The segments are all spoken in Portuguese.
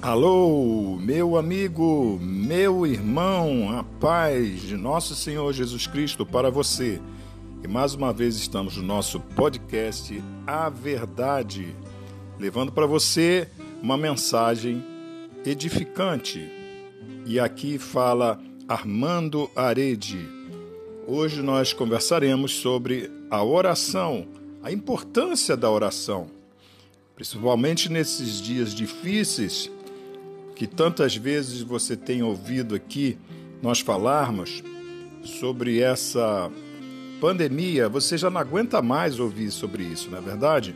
Alô, meu amigo, meu irmão, a paz de nosso Senhor Jesus Cristo para você. E mais uma vez estamos no nosso podcast A Verdade, levando para você uma mensagem edificante. E aqui fala Armando Arede. Hoje nós conversaremos sobre a oração, a importância da oração, principalmente nesses dias difíceis que tantas vezes você tem ouvido aqui nós falarmos sobre essa pandemia, você já não aguenta mais ouvir sobre isso, não é verdade?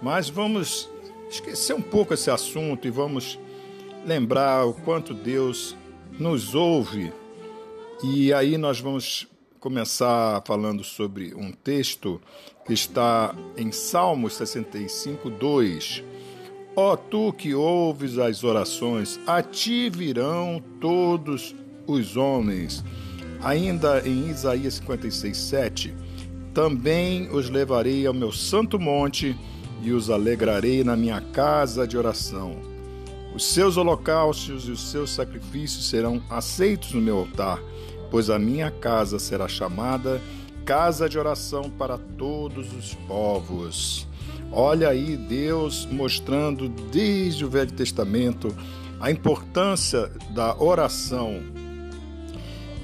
Mas vamos esquecer um pouco esse assunto e vamos lembrar o quanto Deus nos ouve. E aí nós vamos começar falando sobre um texto que está em Salmos 65, 2 Ó tu que ouves as orações, a ti virão todos os homens. Ainda em Isaías 56, 7, também os levarei ao meu santo monte e os alegrarei na minha casa de oração. Os seus holocaustos e os seus sacrifícios serão aceitos no meu altar, pois a minha casa será chamada casa de oração para todos os povos. Olha aí Deus mostrando desde o Velho Testamento a importância da oração.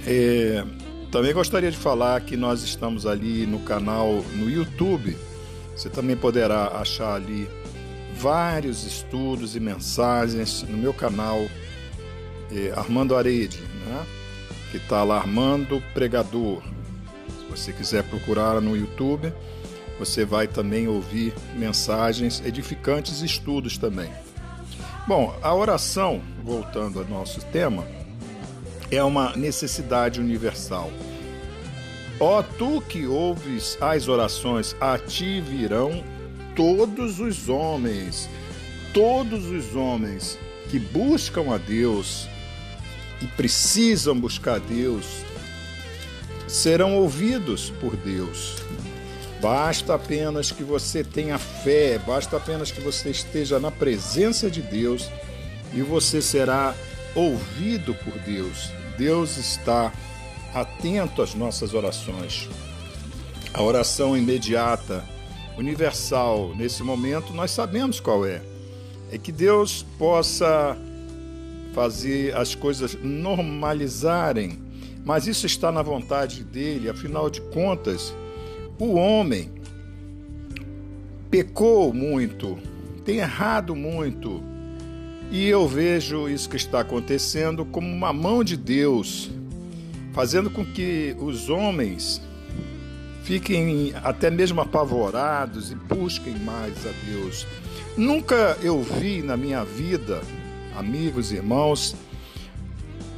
É, também gostaria de falar que nós estamos ali no canal no YouTube. Você também poderá achar ali vários estudos e mensagens no meu canal é, Armando Arede, né? que está lá Armando Pregador. Se você quiser procurar no YouTube, você vai também ouvir mensagens edificantes e estudos também. Bom, a oração, voltando ao nosso tema, é uma necessidade universal. Ó tu que ouves as orações, a ti virão todos os homens, todos os homens que buscam a Deus e precisam buscar Deus, serão ouvidos por Deus. Basta apenas que você tenha fé, basta apenas que você esteja na presença de Deus e você será ouvido por Deus. Deus está atento às nossas orações. A oração imediata, universal, nesse momento, nós sabemos qual é. É que Deus possa fazer as coisas normalizarem, mas isso está na vontade dele, afinal de contas o homem pecou muito, tem errado muito, e eu vejo isso que está acontecendo como uma mão de Deus, fazendo com que os homens fiquem até mesmo apavorados e busquem mais a Deus. Nunca eu vi na minha vida, amigos e irmãos,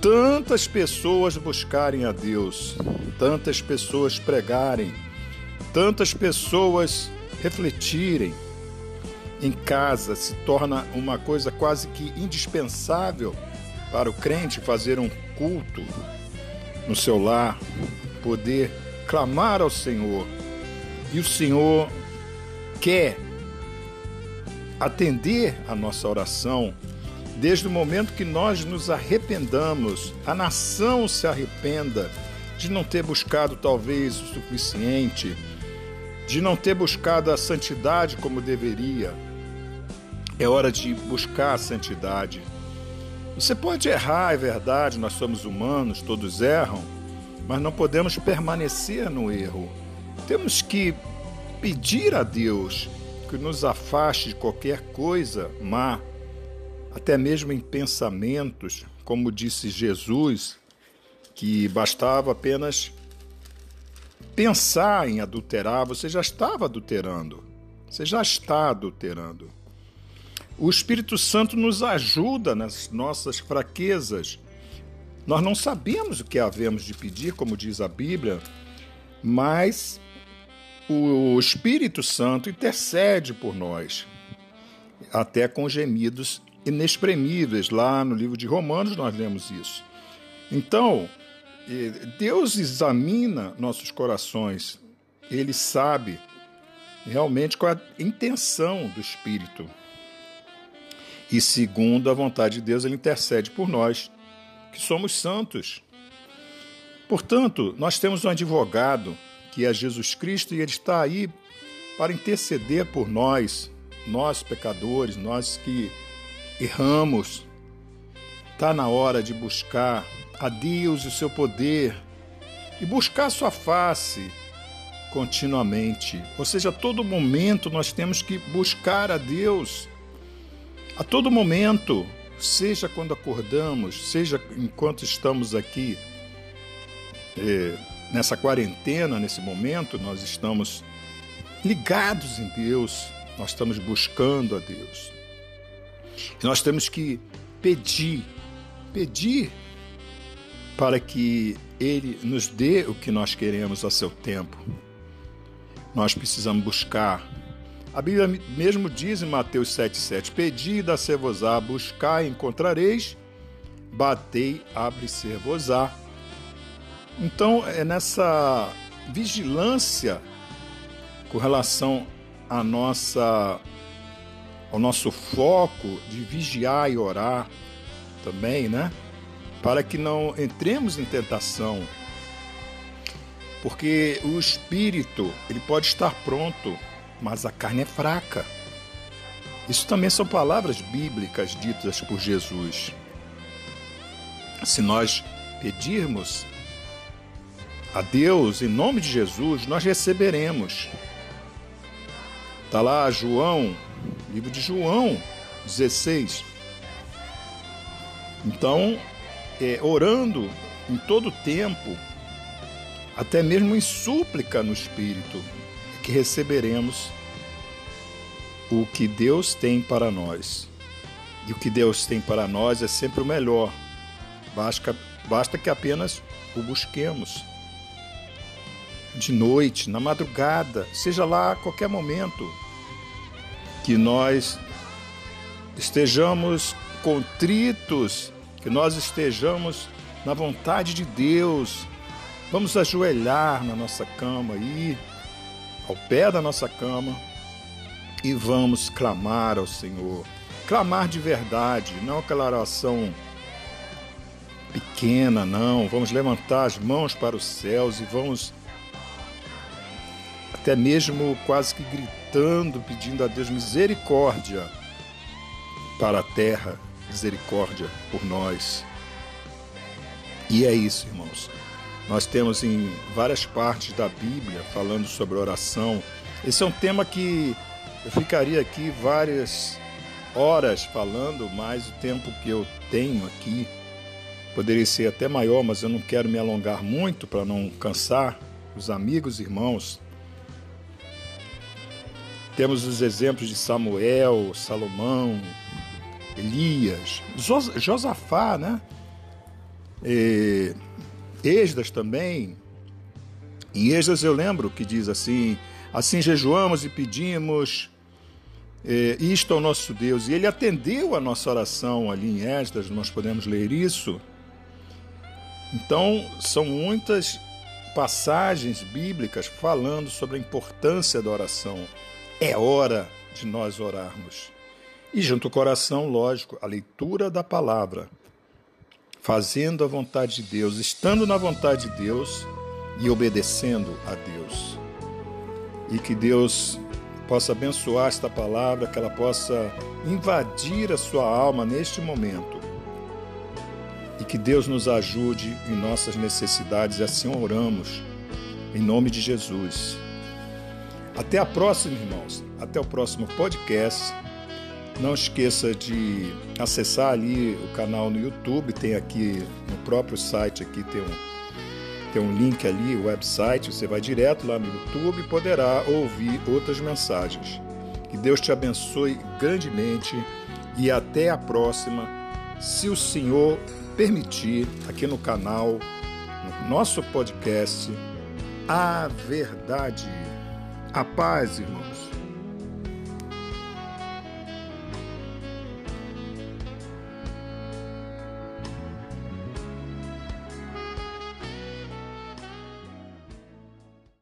tantas pessoas buscarem a Deus, tantas pessoas pregarem tantas pessoas refletirem em casa se torna uma coisa quase que indispensável para o crente fazer um culto no seu lar, poder clamar ao Senhor. E o Senhor quer atender a nossa oração desde o momento que nós nos arrependamos, a nação se arrependa de não ter buscado talvez o suficiente de não ter buscado a santidade como deveria. É hora de buscar a santidade. Você pode errar, é verdade, nós somos humanos, todos erram, mas não podemos permanecer no erro. Temos que pedir a Deus que nos afaste de qualquer coisa má, até mesmo em pensamentos, como disse Jesus, que bastava apenas pensar em adulterar, você já estava adulterando. Você já está adulterando. O Espírito Santo nos ajuda nas nossas fraquezas. Nós não sabemos o que havemos de pedir, como diz a Bíblia, mas o Espírito Santo intercede por nós, até com gemidos inexprimíveis. Lá no livro de Romanos nós lemos isso. Então, Deus examina nossos corações, ele sabe realmente qual é a intenção do Espírito. E segundo a vontade de Deus, ele intercede por nós, que somos santos. Portanto, nós temos um advogado, que é Jesus Cristo, e ele está aí para interceder por nós, nós pecadores, nós que erramos. Está na hora de buscar a Deus e o seu poder e buscar sua face continuamente. Ou seja, a todo momento nós temos que buscar a Deus. A todo momento, seja quando acordamos, seja enquanto estamos aqui é, nessa quarentena, nesse momento, nós estamos ligados em Deus, nós estamos buscando a Deus. E nós temos que pedir, pedir para que Ele nos dê o que nós queremos a seu tempo. Nós precisamos buscar. A Bíblia mesmo diz em Mateus 7,7: Pedi dá-se-vos-á, encontrareis, batei, abre-se-vos-á. Então, é nessa vigilância com relação à nossa, ao nosso foco de vigiar e orar também, né? Para que não entremos em tentação. Porque o espírito, ele pode estar pronto, mas a carne é fraca. Isso também são palavras bíblicas ditas por Jesus. Se nós pedirmos a Deus em nome de Jesus, nós receberemos. Está lá João, livro de João 16. Então, é, orando em todo tempo, até mesmo em súplica no Espírito, que receberemos o que Deus tem para nós. E o que Deus tem para nós é sempre o melhor. Basta, basta que apenas o busquemos. De noite, na madrugada, seja lá a qualquer momento, que nós estejamos contritos, que nós estejamos na vontade de Deus. Vamos ajoelhar na nossa cama aí, ao pé da nossa cama, e vamos clamar ao Senhor. Clamar de verdade, não aquela oração pequena, não. Vamos levantar as mãos para os céus e vamos até mesmo quase que gritando, pedindo a Deus misericórdia para a terra, misericórdia por nós. E é isso, irmãos. Nós temos em várias partes da Bíblia falando sobre oração. Esse é um tema que eu ficaria aqui várias horas falando, mas o tempo que eu tenho aqui poderia ser até maior, mas eu não quero me alongar muito para não cansar os amigos irmãos. Temos os exemplos de Samuel, Salomão, Elias, Josafá, né? E, também. Em Esdras eu lembro que diz assim: assim jejuamos e pedimos é, isto ao nosso Deus. E ele atendeu a nossa oração ali em Esdras, nós podemos ler isso. Então, são muitas passagens bíblicas falando sobre a importância da oração. É hora de nós orarmos. E junto ao coração, lógico, a leitura da palavra, fazendo a vontade de Deus, estando na vontade de Deus e obedecendo a Deus. E que Deus possa abençoar esta palavra, que ela possa invadir a sua alma neste momento. E que Deus nos ajude em nossas necessidades, e assim oramos, em nome de Jesus. Até a próxima, irmãos. Até o próximo podcast. Não esqueça de acessar ali o canal no YouTube, tem aqui no próprio site aqui tem um tem um link ali, o website, você vai direto lá no YouTube e poderá ouvir outras mensagens. Que Deus te abençoe grandemente e até a próxima, se o Senhor permitir, aqui no canal, no nosso podcast A Verdade. A paz, irmãos.